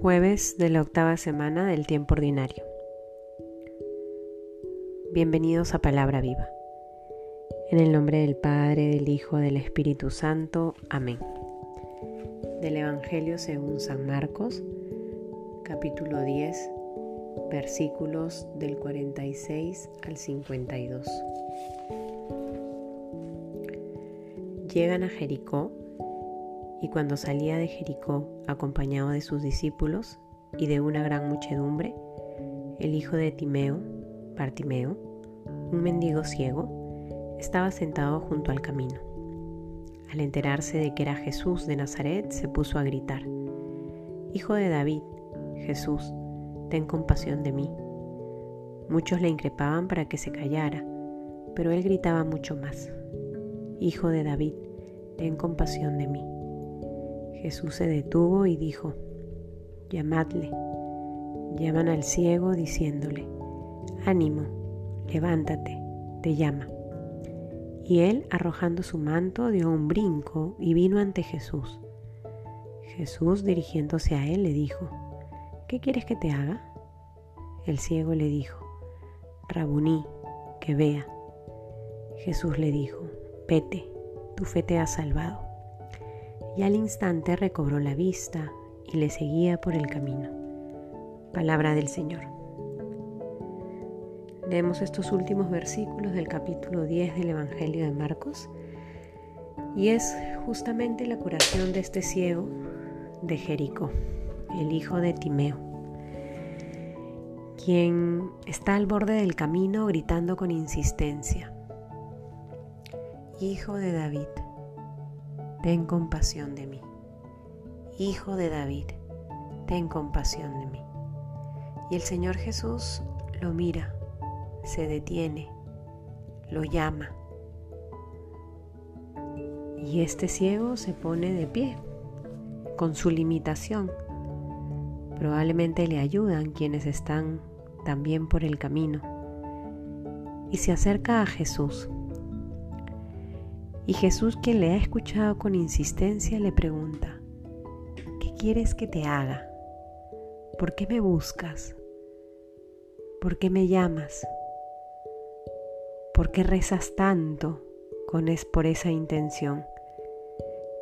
Jueves de la octava semana del tiempo ordinario. Bienvenidos a Palabra Viva. En el nombre del Padre, del Hijo, del Espíritu Santo. Amén. Del Evangelio según San Marcos, capítulo 10, versículos del 46 al 52. Llegan a Jericó y cuando salía de Jericó acompañado de sus discípulos y de una gran muchedumbre, el hijo de Timeo, Bartimeo, un mendigo ciego, estaba sentado junto al camino. Al enterarse de que era Jesús de Nazaret, se puso a gritar, Hijo de David, Jesús, ten compasión de mí. Muchos le increpaban para que se callara, pero él gritaba mucho más, Hijo de David, ten compasión de mí. Jesús se detuvo y dijo, llamadle. Llaman al ciego diciéndole, ánimo, levántate, te llama. Y él, arrojando su manto, dio un brinco y vino ante Jesús. Jesús, dirigiéndose a él, le dijo, ¿qué quieres que te haga? El ciego le dijo, Rabuní, que vea. Jesús le dijo, vete, tu fe te ha salvado y al instante recobró la vista y le seguía por el camino. Palabra del Señor. Leemos estos últimos versículos del capítulo 10 del Evangelio de Marcos y es justamente la curación de este ciego de Jericó, el hijo de Timeo, quien está al borde del camino gritando con insistencia, Hijo de David, ten compasión de mí. Hijo de David, ten compasión de mí. Y el Señor Jesús lo mira, se detiene, lo llama. Y este ciego se pone de pie, con su limitación. Probablemente le ayudan quienes están también por el camino. Y se acerca a Jesús y Jesús, quien le ha escuchado con insistencia, le pregunta, ¿qué quieres que te haga? ¿Por qué me buscas? ¿Por qué me llamas? ¿Por qué rezas tanto con es por esa intención?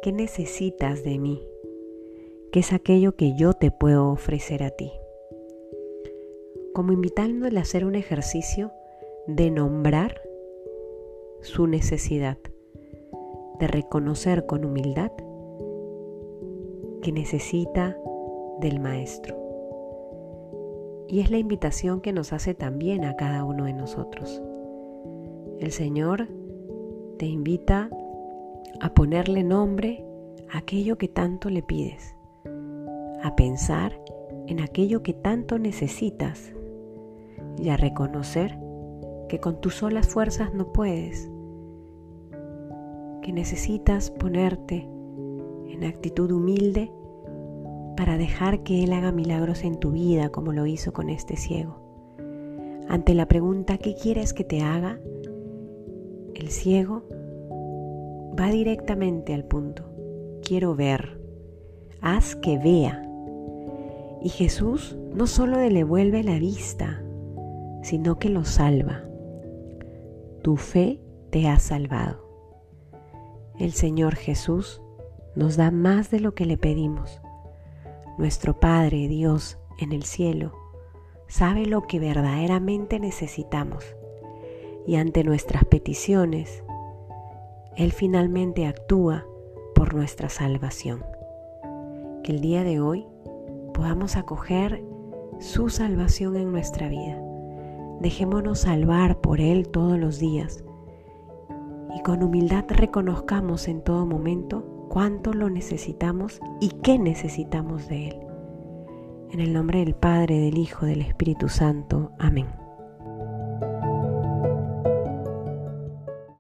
¿Qué necesitas de mí? ¿Qué es aquello que yo te puedo ofrecer a ti? Como invitándole a hacer un ejercicio de nombrar su necesidad de reconocer con humildad que necesita del Maestro. Y es la invitación que nos hace también a cada uno de nosotros. El Señor te invita a ponerle nombre a aquello que tanto le pides, a pensar en aquello que tanto necesitas y a reconocer que con tus solas fuerzas no puedes, que necesitas ponerte en actitud humilde para dejar que Él haga milagros en tu vida como lo hizo con este ciego. Ante la pregunta ¿qué quieres que te haga? El ciego va directamente al punto. Quiero ver. Haz que vea. Y Jesús no solo le devuelve la vista, sino que lo salva. Tu fe te ha salvado. El Señor Jesús nos da más de lo que le pedimos. Nuestro Padre Dios en el cielo sabe lo que verdaderamente necesitamos y ante nuestras peticiones, Él finalmente actúa por nuestra salvación. Que el día de hoy podamos acoger su salvación en nuestra vida. Dejémonos salvar por Él todos los días y con humildad reconozcamos en todo momento cuánto lo necesitamos y qué necesitamos de Él. En el nombre del Padre, del Hijo, del Espíritu Santo. Amén.